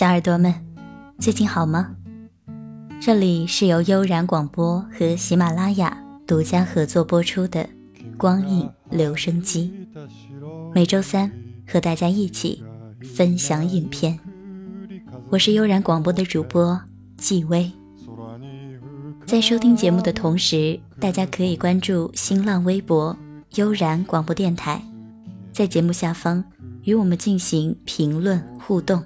小耳朵们，最近好吗？这里是由悠然广播和喜马拉雅独家合作播出的《光影留声机》，每周三和大家一起分享影片。我是悠然广播的主播纪薇。在收听节目的同时，大家可以关注新浪微博“悠然广播电台”，在节目下方与我们进行评论互动。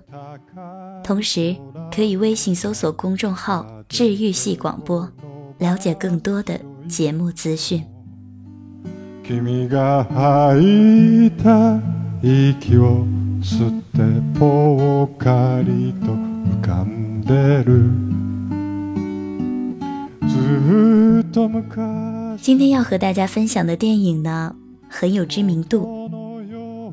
同时，可以微信搜索公众号“治愈系广播”，了解更多的节目资讯。今天要和大家分享的电影呢，很有知名度，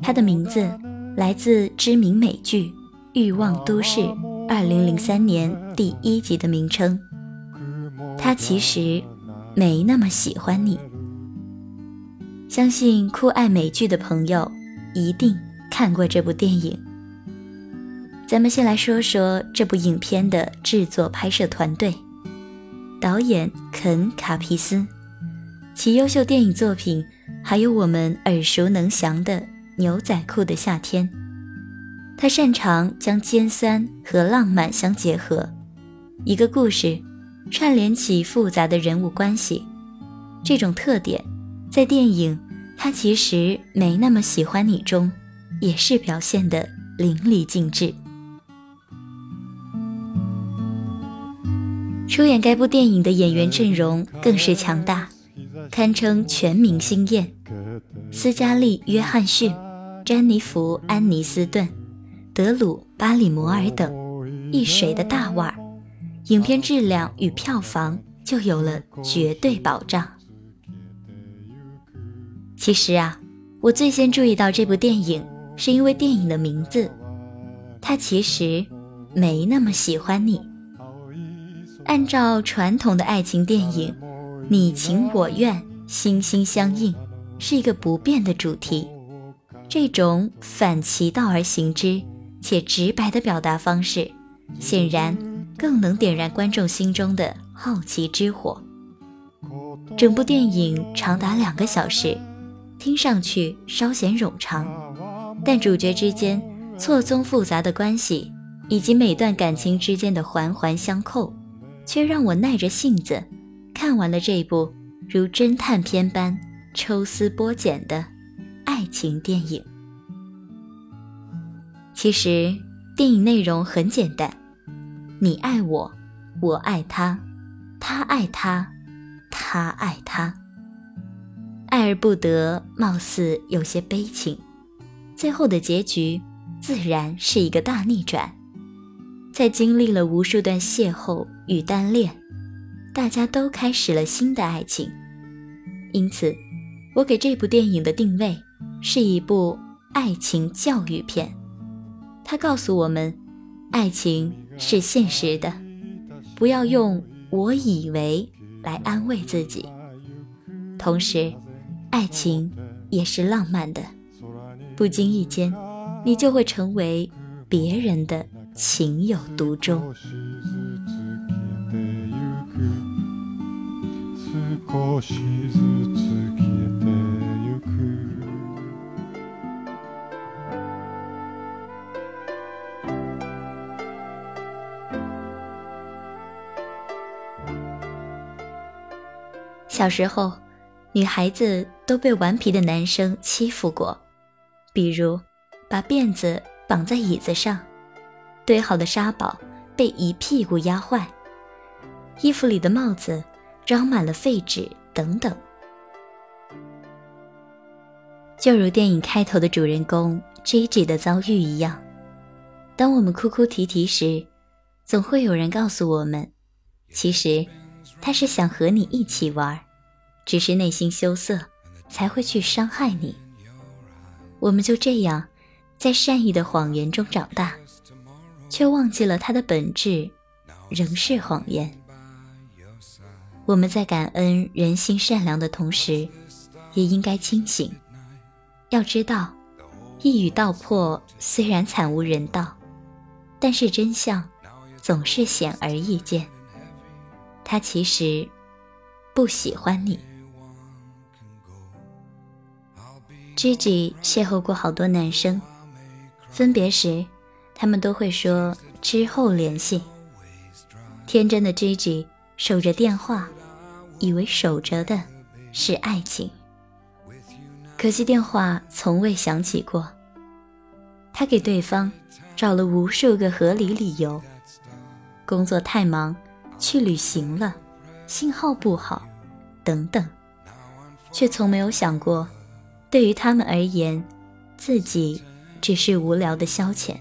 它的名字来自知名美剧。《欲望都市》二零零三年第一集的名称，他其实没那么喜欢你。相信酷爱美剧的朋友一定看过这部电影。咱们先来说说这部影片的制作拍摄团队，导演肯·卡皮斯，其优秀电影作品还有我们耳熟能详的《牛仔裤的夏天》。他擅长将尖酸和浪漫相结合，一个故事串联起复杂的人物关系。这种特点在电影《他其实没那么喜欢你》中也是表现的淋漓尽致。出演该部电影的演员阵容更是强大，堪称全明星宴：斯嘉丽·约翰逊、詹妮弗·安妮斯顿。德鲁·巴里摩尔等一水的大腕儿，影片质量与票房就有了绝对保障。其实啊，我最先注意到这部电影，是因为电影的名字，他其实没那么喜欢你。按照传统的爱情电影，你情我愿、心心相印，是一个不变的主题。这种反其道而行之。且直白的表达方式，显然更能点燃观众心中的好奇之火。整部电影长达两个小时，听上去稍显冗长，但主角之间错综复杂的关系，以及每段感情之间的环环相扣，却让我耐着性子看完了这部如侦探片般抽丝剥茧的爱情电影。其实电影内容很简单，你爱我，我爱他，他爱他，他爱他。爱而不得，貌似有些悲情，最后的结局自然是一个大逆转。在经历了无数段邂逅与单恋，大家都开始了新的爱情。因此，我给这部电影的定位是一部爱情教育片。他告诉我们，爱情是现实的，不要用“我以为”来安慰自己。同时，爱情也是浪漫的，不经意间，你就会成为别人的情有独钟。小时候，女孩子都被顽皮的男生欺负过，比如把辫子绑在椅子上，堆好的沙堡被一屁股压坏，衣服里的帽子装满了废纸等等。就如电影开头的主人公 J J 的遭遇一样，当我们哭哭啼啼时，总会有人告诉我们，其实。他是想和你一起玩，只是内心羞涩，才会去伤害你。我们就这样，在善意的谎言中长大，却忘记了它的本质仍是谎言。我们在感恩人心善良的同时，也应该清醒。要知道，一语道破虽然惨无人道，但是真相总是显而易见，他其实不喜欢你。Gigi 邂逅过好多男生，分别时，他们都会说之后联系。天真的 Gigi 守着电话，以为守着的是爱情，可惜电话从未响起过。他给对方找了无数个合理理由，工作太忙，去旅行了，信号不好，等等，却从没有想过。对于他们而言，自己只是无聊的消遣。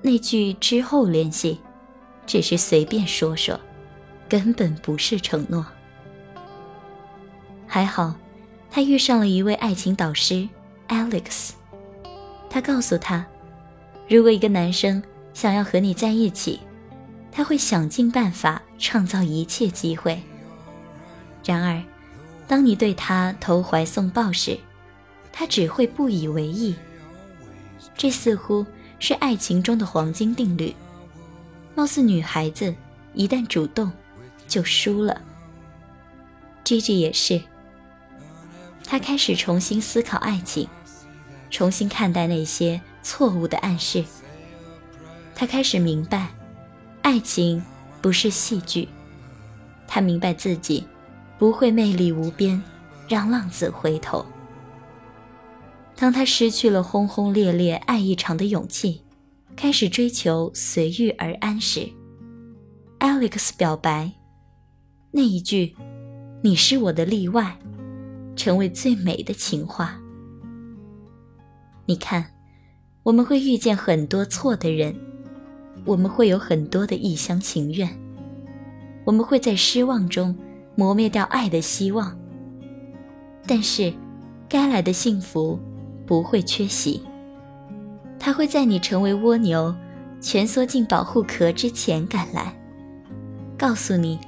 那句之后联系，只是随便说说，根本不是承诺。还好，他遇上了一位爱情导师 Alex。他告诉他，如果一个男生想要和你在一起，他会想尽办法创造一切机会。然而，当你对他投怀送抱时，他只会不以为意，这似乎是爱情中的黄金定律。貌似女孩子一旦主动，就输了。Gigi 也是，他开始重新思考爱情，重新看待那些错误的暗示。他开始明白，爱情不是戏剧。他明白自己不会魅力无边，让浪子回头。当他失去了轰轰烈烈爱一场的勇气，开始追求随遇而安时，Alex 表白，那一句“你是我的例外”，成为最美的情话。你看，我们会遇见很多错的人，我们会有很多的一厢情愿，我们会在失望中磨灭掉爱的希望，但是，该来的幸福。不会缺席，他会在你成为蜗牛、蜷缩进保护壳之前赶来，告诉你，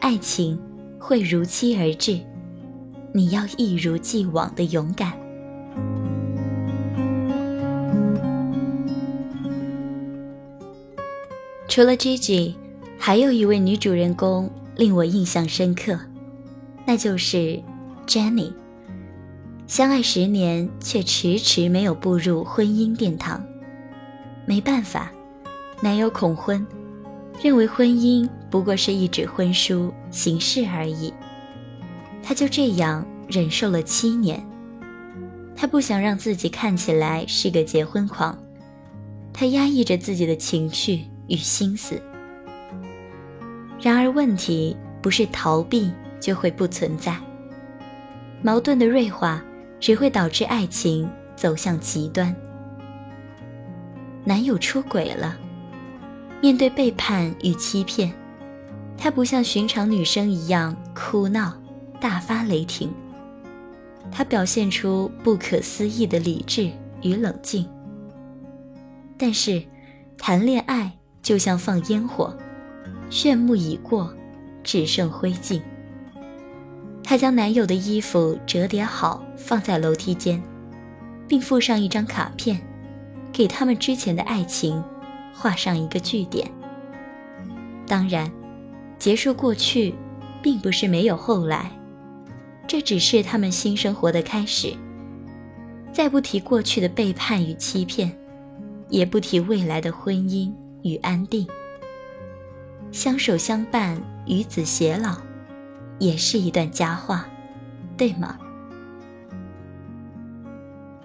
爱情会如期而至，你要一如既往的勇敢。除了 Gigi，还有一位女主人公令我印象深刻，那就是 Jenny。相爱十年，却迟迟没有步入婚姻殿堂。没办法，男友恐婚，认为婚姻不过是一纸婚书形式而已。他就这样忍受了七年。他不想让自己看起来是个结婚狂，他压抑着自己的情绪与心思。然而，问题不是逃避就会不存在，矛盾的锐化。只会导致爱情走向极端。男友出轨了，面对背叛与欺骗，她不像寻常女生一样哭闹、大发雷霆，她表现出不可思议的理智与冷静。但是，谈恋爱就像放烟火，炫目已过，只剩灰烬。她将男友的衣服折叠好，放在楼梯间，并附上一张卡片，给他们之前的爱情画上一个句点。当然，结束过去，并不是没有后来，这只是他们新生活的开始。再不提过去的背叛与欺骗，也不提未来的婚姻与安定，相守相伴，与子偕老。也是一段佳话，对吗？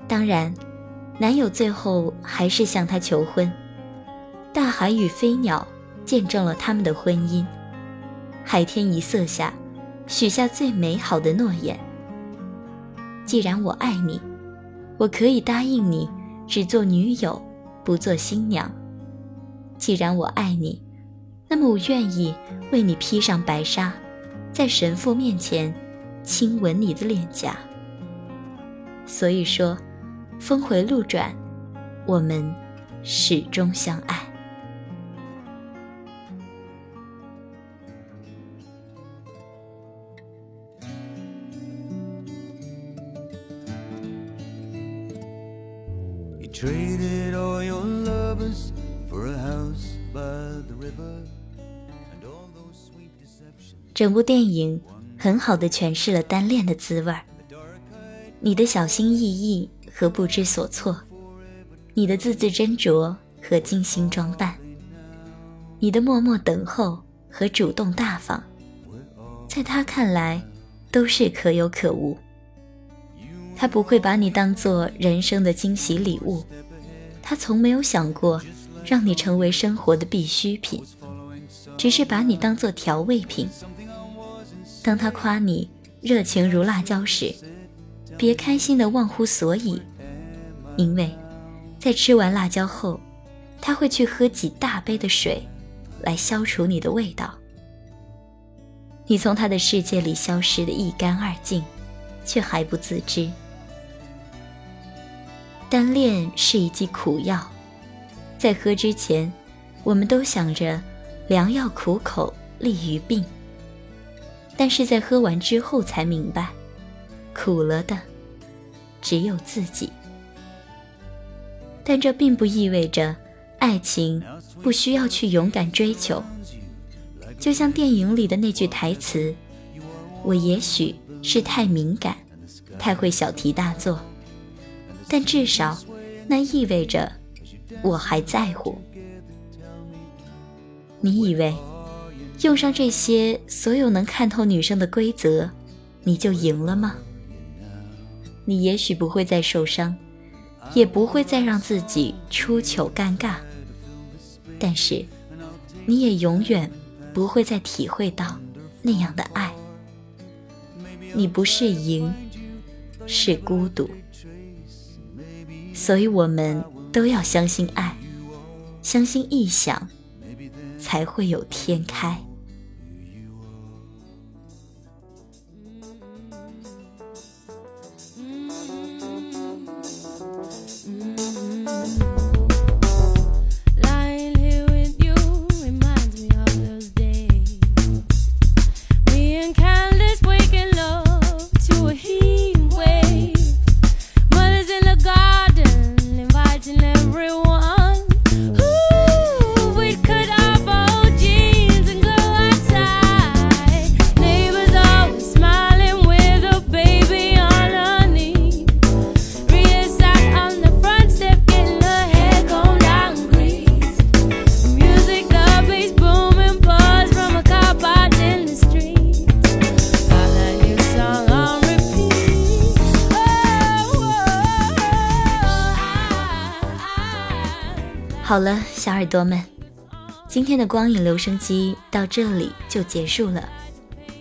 当然，男友最后还是向她求婚。大海与飞鸟见证了他们的婚姻，海天一色下，许下最美好的诺言。既然我爱你，我可以答应你，只做女友，不做新娘。既然我爱你，那么我愿意为你披上白纱。在神父面前亲吻你的脸颊。所以说，峰回路转，我们始终相爱。整部电影很好的诠释了单恋的滋味儿。你的小心翼翼和不知所措，你的字字斟酌和精心装扮，你的默默等候和主动大方，在他看来都是可有可无。他不会把你当做人生的惊喜礼物，他从没有想过让你成为生活的必需品，只是把你当做调味品。当他夸你热情如辣椒时，别开心的忘乎所以，因为，在吃完辣椒后，他会去喝几大杯的水，来消除你的味道。你从他的世界里消失的一干二净，却还不自知。单恋是一剂苦药，在喝之前，我们都想着良药苦口利于病。但是在喝完之后才明白，苦了的只有自己。但这并不意味着爱情不需要去勇敢追求。就像电影里的那句台词：“我也许是太敏感，太会小题大做，但至少那意味着我还在乎。”你以为？用上这些所有能看透女生的规则，你就赢了吗？你也许不会再受伤，也不会再让自己出糗尴尬，但是你也永远不会再体会到那样的爱。你不是赢，是孤独。所以我们都要相信爱，相信臆想。才会有天开。好了，小耳朵们，今天的光影留声机到这里就结束了。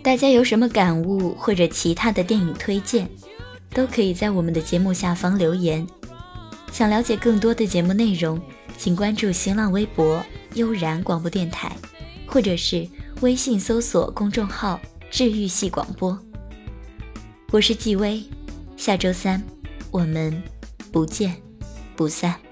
大家有什么感悟或者其他的电影推荐，都可以在我们的节目下方留言。想了解更多的节目内容，请关注新浪微博“悠然广播电台”，或者是微信搜索公众号“治愈系广播”。我是纪薇，下周三我们不见不散。